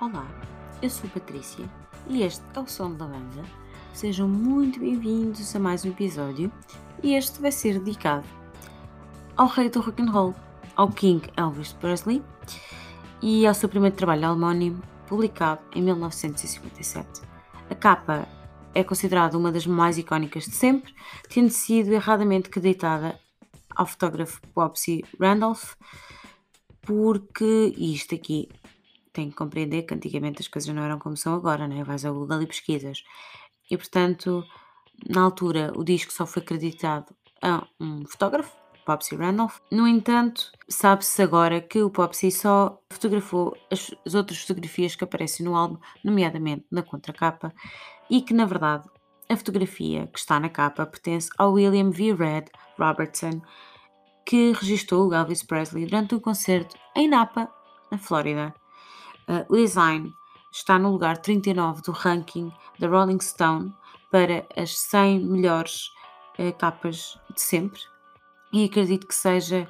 Olá, eu sou Patrícia e este é o Som da Banda. Sejam muito bem-vindos a mais um episódio e este vai ser dedicado ao rei do rock and roll, ao King Elvis Presley e ao seu primeiro trabalho homónimo, publicado em 1957. A capa é considerada uma das mais icónicas de sempre, tendo sido erradamente creditada ao fotógrafo Popsy Randolph, porque isto aqui tem que compreender que antigamente as coisas não eram como são agora, né? vais ao Google e pesquisas. E portanto, na altura, o disco só foi acreditado a um fotógrafo, Popsy Randolph. No entanto, sabe-se agora que o Popsy só fotografou as, as outras fotografias que aparecem no álbum, nomeadamente na contracapa, e que na verdade a fotografia que está na capa pertence ao William V. Red Robertson, que registrou o Elvis Presley durante um concerto em Napa, na Flórida. O design está no lugar 39 do ranking da Rolling Stone para as 100 melhores uh, capas de sempre e acredito que seja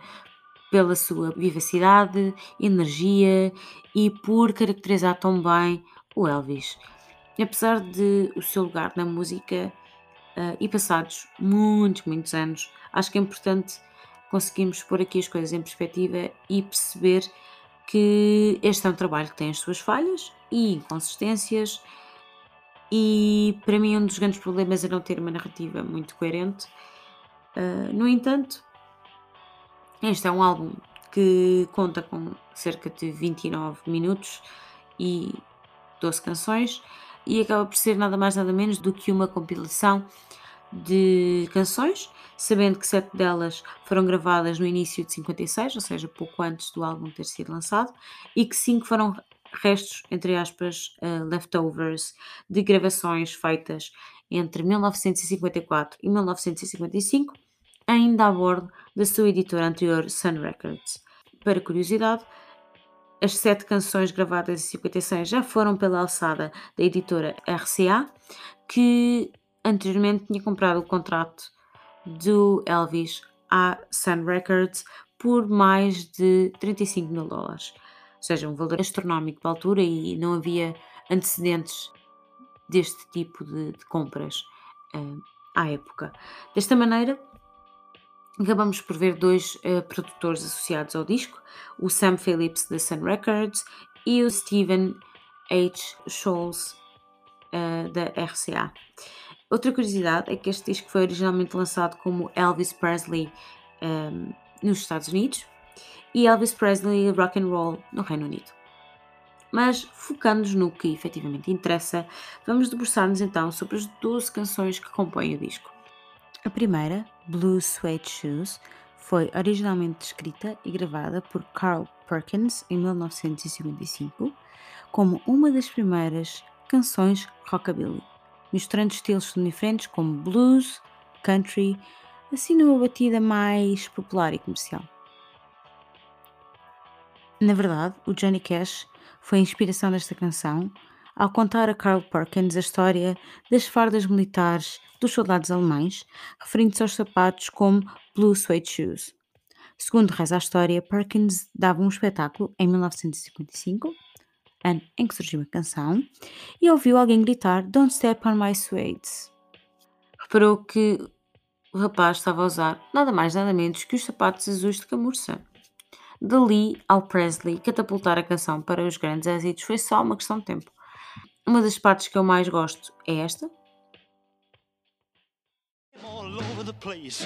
pela sua vivacidade, energia e por caracterizar tão bem o Elvis. Apesar de o seu lugar na música uh, e passados muitos, muitos anos, acho que é importante conseguirmos pôr aqui as coisas em perspectiva e perceber que este é um trabalho que tem as suas falhas e inconsistências, e para mim um dos grandes problemas é não ter uma narrativa muito coerente. Uh, no entanto, este é um álbum que conta com cerca de 29 minutos e 12 canções e acaba por ser nada mais nada menos do que uma compilação de canções, sabendo que sete delas foram gravadas no início de 56, ou seja, pouco antes do álbum ter sido lançado, e que cinco foram restos, entre aspas, uh, leftovers, de gravações feitas entre 1954 e 1955, ainda a bordo da sua editora anterior Sun Records. Para curiosidade, as sete canções gravadas em 56 já foram pela alçada da editora RCA, que anteriormente tinha comprado o contrato do Elvis à Sun Records por mais de 35 mil dólares, ou seja, um valor astronómico da altura e não havia antecedentes deste tipo de, de compras uh, à época. Desta maneira, acabamos por ver dois uh, produtores associados ao disco, o Sam Phillips da Sun Records e o Stephen H. Scholes uh, da RCA. Outra curiosidade é que este disco foi originalmente lançado como Elvis Presley um, ehm, nos Estados Unidos e Elvis Presley Rock and Roll no Reino Unido. Mas focando-nos no que efetivamente interessa, vamos debruçar-nos então sobre as 12 canções que compõem o disco. A primeira, Blue Suede Shoes, foi originalmente escrita e gravada por Carl Perkins em 1955 como uma das primeiras canções rockabilly misturando estilos diferentes como blues, country, assim numa batida mais popular e comercial. Na verdade, o Johnny Cash foi a inspiração desta canção ao contar a Carl Perkins a história das fardas militares dos soldados alemães, referindo-se aos sapatos como Blue Suede Shoes. Segundo reza a história, Perkins dava um espetáculo em 1955 ano em que surgiu a canção, e ouviu alguém gritar Don't Step on My Suede. Reparou que o rapaz estava a usar nada mais nada menos que os sapatos azuis de camurça. Dali ao Presley catapultar a canção para os grandes êxitos foi só uma questão de tempo. Uma das partes que eu mais gosto é esta. All over the place,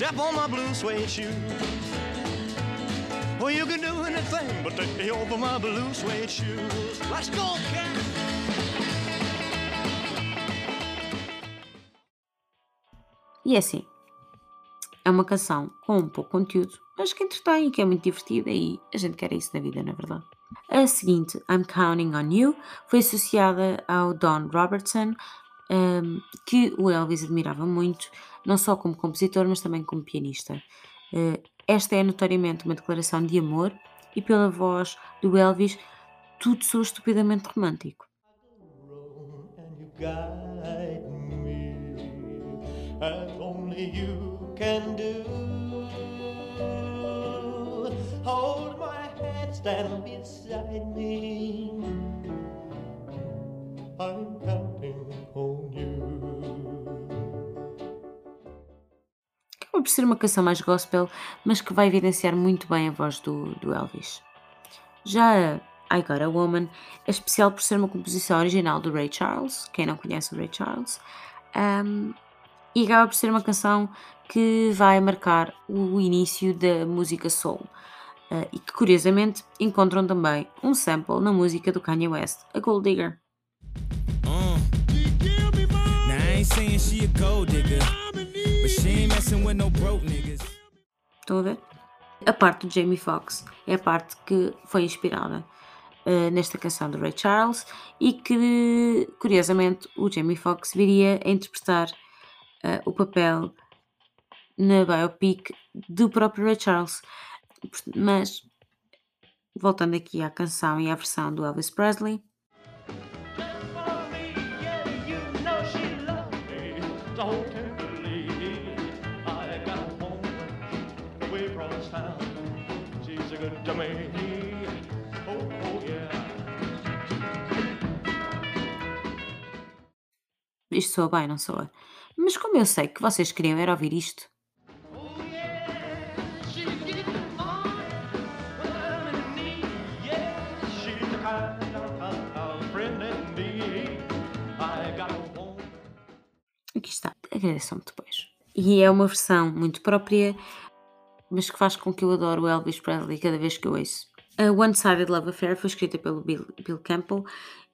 step on my blue suede. Well, you can do anything but take me my blue suede shoes. Let's go, cat! E é assim, é uma canção com um pouco conteúdo, mas que entretém e que é muito divertida e a gente quer isso na vida, na verdade. A seguinte, I'm Counting on You, foi associada ao Don Robertson, um, que o Elvis admirava muito, não só como compositor, mas também como pianista. Uh, esta é notoriamente uma declaração de amor e pela voz do Elvis tudo soa estupidamente romântico. Stand beside me. Por ser uma canção mais gospel, mas que vai evidenciar muito bem a voz do, do Elvis. Já a I Got a Woman é especial por ser uma composição original do Ray Charles, quem não conhece o Ray Charles, um, e acaba por ser uma canção que vai marcar o início da música soul. Uh, e que curiosamente encontram também um sample na música do Kanye West, a Gold Digger. Uh. Estão a ver? A parte do Jamie Foxx é a parte que foi inspirada uh, nesta canção do Ray Charles e que, curiosamente, o Jamie Foxx viria a interpretar uh, o papel na biopic do próprio Ray Charles. Mas, voltando aqui à canção e à versão do Elvis Presley. Isto soa bem, não soa? Mas como eu sei que vocês queriam era ouvir isto, Aqui está, agradeçam-me depois. E é uma versão muito própria, mas que faz com que eu adoro o Elvis Presley cada vez que eu ouço. A One Sided Love Affair foi escrita pelo Bill, Bill Campbell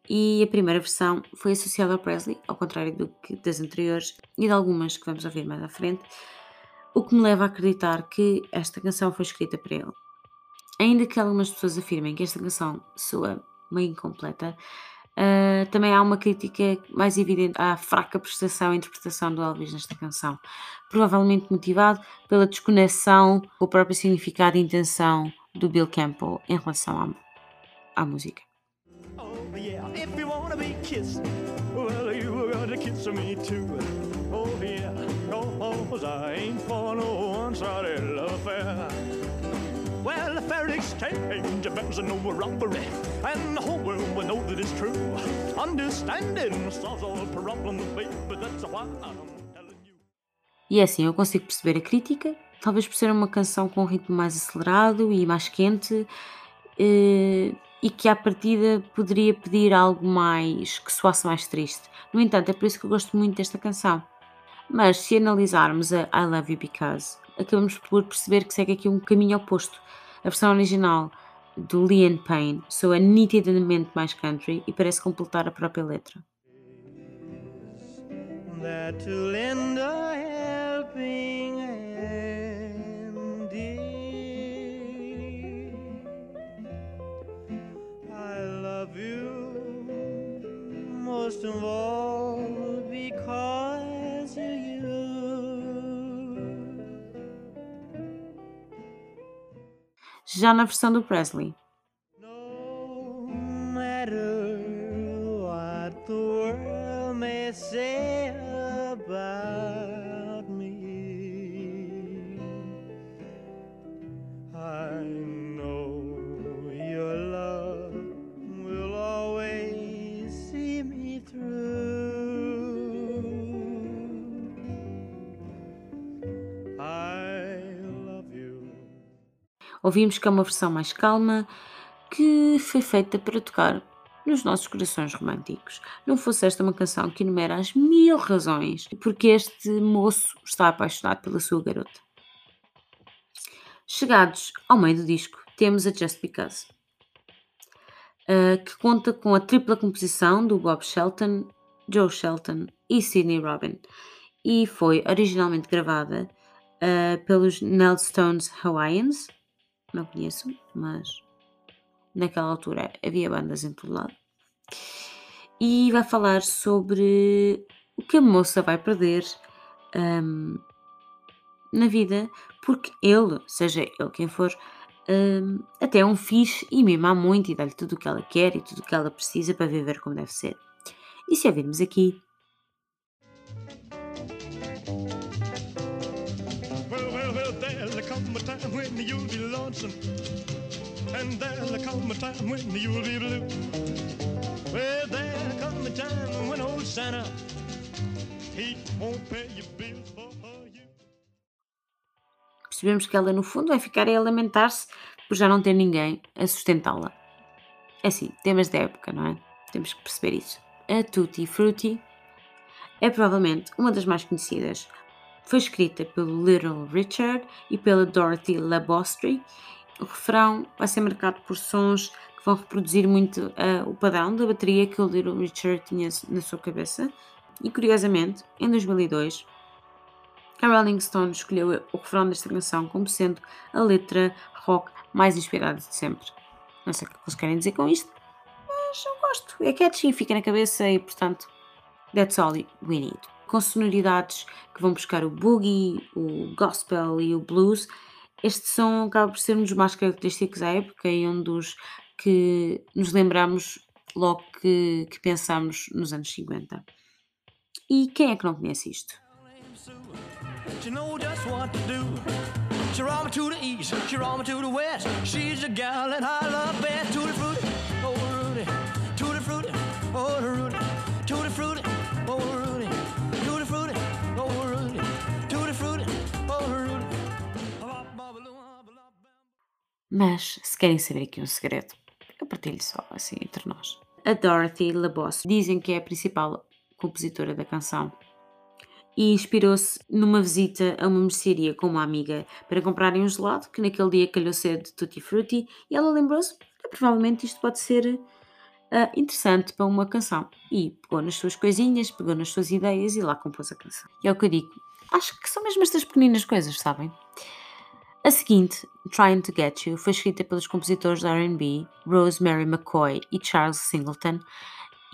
e a primeira versão foi associada ao Presley, ao contrário do que das anteriores e de algumas que vamos ouvir mais à frente, o que me leva a acreditar que esta canção foi escrita para ele. Ainda que algumas pessoas afirmem que esta canção soa meio incompleta, Uh, também há uma crítica mais evidente à fraca prestação e interpretação do Elvis nesta canção, provavelmente motivado pela desconexão com o próprio significado e intenção do Bill Campbell em relação à, à música. Oh, yeah. Exchange robbery, and the whole world will know that it's true. Understanding solves all problems, that's why I'm telling you. E é assim, eu consigo perceber a crítica, talvez por ser uma canção com um ritmo mais acelerado e mais quente, eh, e que à partida poderia pedir algo mais que soasse mais triste. No entanto, é por isso que eu gosto muito desta canção. Mas se analisarmos a I Love You Because, acabamos por perceber que segue aqui um caminho oposto. A versão original do Liam Payne soa nitidamente mais country e parece completar a própria letra. Most of all because you já na versão do Presley. Ouvimos que é uma versão mais calma, que foi feita para tocar nos nossos corações românticos. Não fosse esta uma canção que enumera as mil razões porque este moço está apaixonado pela sua garota. Chegados ao meio do disco, temos a Just Because, uh, que conta com a tripla composição do Bob Shelton, Joe Shelton e Sidney Robin, e foi originalmente gravada uh, pelos Stones Hawaiians, não conheço, mas naquela altura havia bandas em todo lado. E vai falar sobre o que a moça vai perder um, na vida, porque ele, seja ele quem for, um, até é um fixe e mima muito e dá-lhe tudo o que ela quer e tudo o que ela precisa para viver como deve ser. E se a virmos aqui, lonesome. And there'll come a time when you'll be blue. Well, there'll come a time when old Santa, he won't pay your bills for. Percebemos que ela, no fundo, vai ficar a lamentar-se por já não ter ninguém a sustentá-la. É assim, temas da época, não é? Temos que perceber isso. A Tutti Frutti é provavelmente uma das mais conhecidas. Foi escrita pelo Little Richard e pela Dorothy Labostri. O refrão vai ser marcado por sons que vão reproduzir muito ah, o padrão da bateria que o Little Richard tinha na sua cabeça. E curiosamente, em 2002, a Rolling Stone escolheu o refrão desta canção como sendo a letra rock mais inspirada de sempre. Não sei o que eles querem dizer com isto, mas eu gosto. É catchy, fica na cabeça e, portanto, that's all we need. Com sonoridades que vão buscar o boogie, o gospel e o blues, este som acaba por ser um dos mais característicos à época e um dos que nos lembramos logo que, que pensamos nos anos 50. E quem é que não conhece isto? She Mas, se querem saber aqui um segredo, eu partilho só assim entre nós. A Dorothy LaBosse dizem que é a principal compositora da canção e inspirou-se numa visita a uma mercearia com uma amiga para comprarem um gelado que naquele dia calhou ser de Tutti Frutti e ela lembrou-se que provavelmente isto pode ser ah, interessante para uma canção e pegou nas suas coisinhas, pegou nas suas ideias e lá compôs a canção. E é o que eu digo, acho que são mesmo estas pequeninas coisas, sabem? A seguinte, Trying to Get You, foi escrita pelos compositores de R&B Rosemary McCoy e Charles Singleton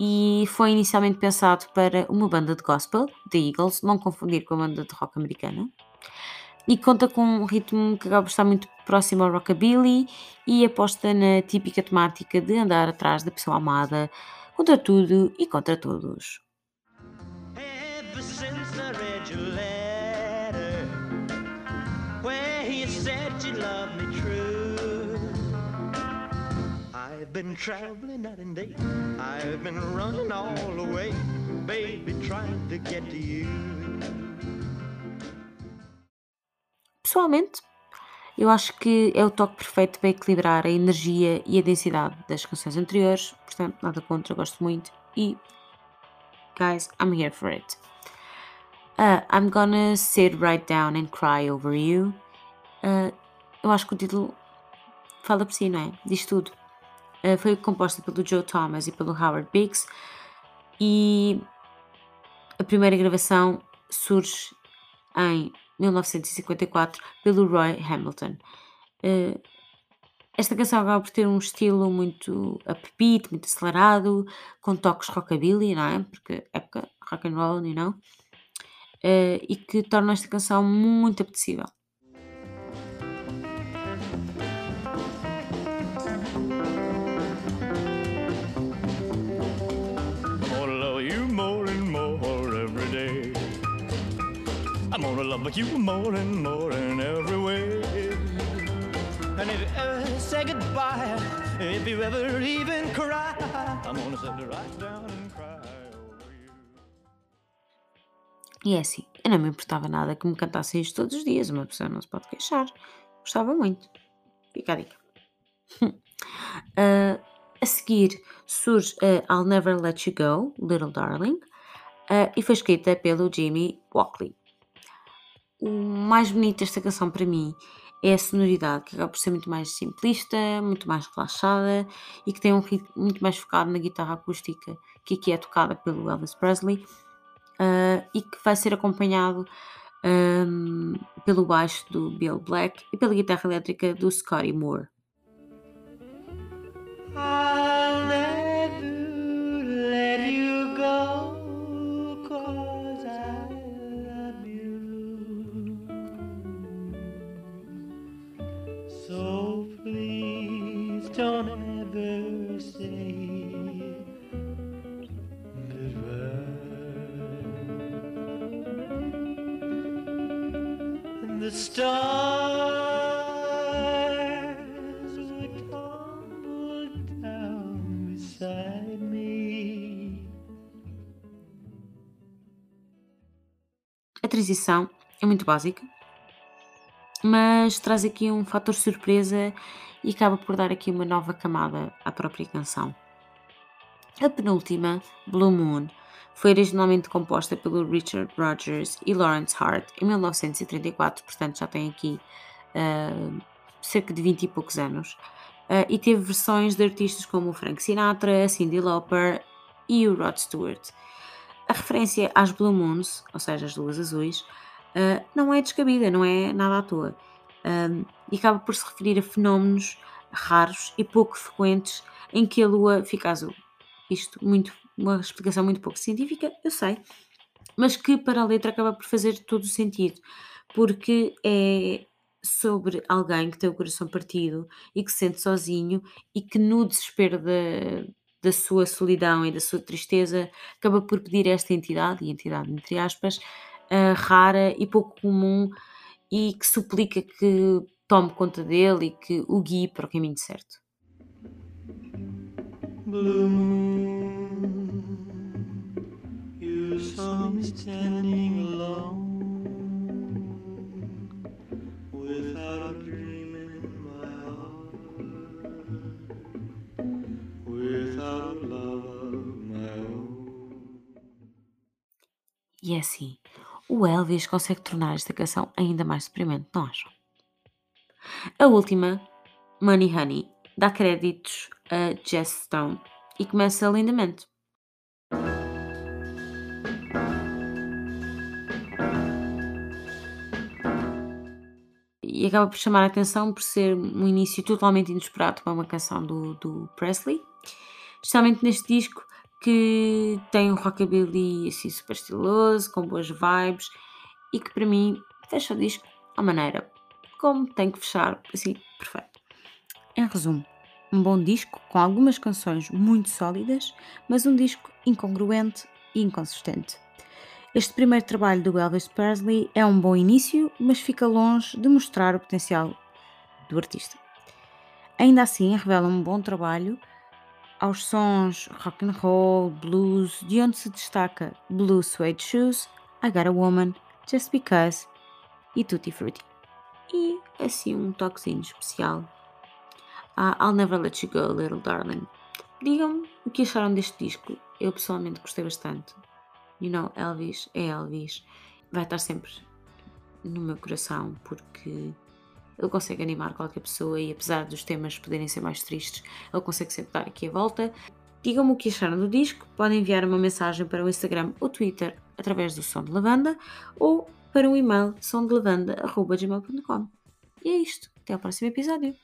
e foi inicialmente pensado para uma banda de gospel, The Eagles, não confundir com a banda de rock americana, e conta com um ritmo que acaba por estar muito próximo ao rockabilly e aposta na típica temática de andar atrás da pessoa amada contra tudo e contra todos. Been traveling night and day. I've been running all the way, baby, trying to get to you. Pessoalmente, eu acho que é o toque perfeito para equilibrar a energia e a densidade das canções anteriores, portanto, nada contra, gosto muito. E, guys, I'm here for it. Uh, I'm gonna sit right down and cry over you. Uh, eu acho que o título fala por si, não é? Diz tudo. Uh, foi composta pelo Joe Thomas e pelo Howard Biggs e a primeira gravação surge em 1954 pelo Roy Hamilton. Eh, esta canção acaba por ter um estilo muito upbeat, muito acelerado, com toques rockabilly, não é? Porque época rock and roll, you know? Eh, e que torna esta canção muito apetecível. Love you more and more in every way. And if you ever say goodbye, if you ever even cry, I'm gonna sit right down and cry. E é assim, eu não me importava nada que me cantassem isto todos os dias, uma pessoa não se pode queixar. Gostava muito. Fica a dica. Ah, a seguir surge a I'll Never Let You Go, Little Darling, ah, e foi escrita pelo Jimmy Walkley. O mais bonito desta canção para mim é a sonoridade, que acaba por ser muito mais simplista, muito mais relaxada e que tem um ritmo muito mais focado na guitarra acústica, que aqui é tocada pelo Elvis Presley, ah, e que vai ser acompanhado ahm, pelo baixo do Bill Black e pela guitarra elétrica do Scotty Moore. the stars would tumble down beside me. A transição é muito básica, mas traz aqui um fator surpresa e acaba por dar aqui uma nova camada à própria canção. A penúltima, Blue Moon, foi originalmente composta pelo Richard Rogers e Lawrence Hart em 1934, portanto já tem aqui uh, cerca de 20 e poucos anos, uh, e teve versões de artistas como Frank Sinatra, Cyndi Lauper e o Rod Stewart. A referência às Blue Moons, ou seja, as luas azuis, uh, não é descabida, não é nada à toa, e acaba por se referir a fenómenos raros e pouco frequentes em que a lua fica azul. Isto muito uma explicação muito pouco científica, eu sei, mas que para a letra acaba por fazer todo o sentido, porque é sobre alguém que tem o coração partido e que se sente sozinho e que no desespero da, da sua solidão e da sua tristeza acaba por pedir esta entidade, e entidade entre aspas, uh, rara e pouco comum e que suplica que tome conta dele e que o guie para o caminho certo. Blue saw me standing alone without a dream in my heart, without a love of my own. E é assim, o Elvis consegue tornar esta canção ainda mais deprimente, não acham? A última, Money Honey, dá créditos a Jess Stone e começa lindamente. E acaba por chamar a atenção por ser um início totalmente inesperado para uma canção do, do Presley, especialmente neste disco que tem um rockabilly assim super estiloso, com boas vibes e que para mim fecha o disco à maneira como tem que fechar, assim, perfeito. Em resumo, um bom disco com algumas canções muito sólidas, mas um disco incongruente e inconsistente. Este primeiro trabalho do Elvis Presley é um bom início, mas fica longe de mostrar o potencial do artista. Ainda assim, revela um bom trabalho aos sons rock and roll, blues, de onde se destaca Blue Suede Shoes, I Got a Woman, Just Because e Tutti Frutti. E assim um toquezinho especial a I'll Never Let You Go, Little Darling. Digam-me o que acharam deste disco. Eu pessoalmente gostei bastante you know, Elvis é Elvis, vai estar sempre no meu coração porque ele consegue animar qualquer pessoa e apesar dos temas poderem ser mais tristes, ele consegue sempre dar aqui a volta. Digam-me o que acharam do disco, podem enviar uma mensagem para o Instagram ou Twitter através do Som de Lavanda ou para o e-mail somdelevanda.gmail.com E é isto, até ao próximo episódio.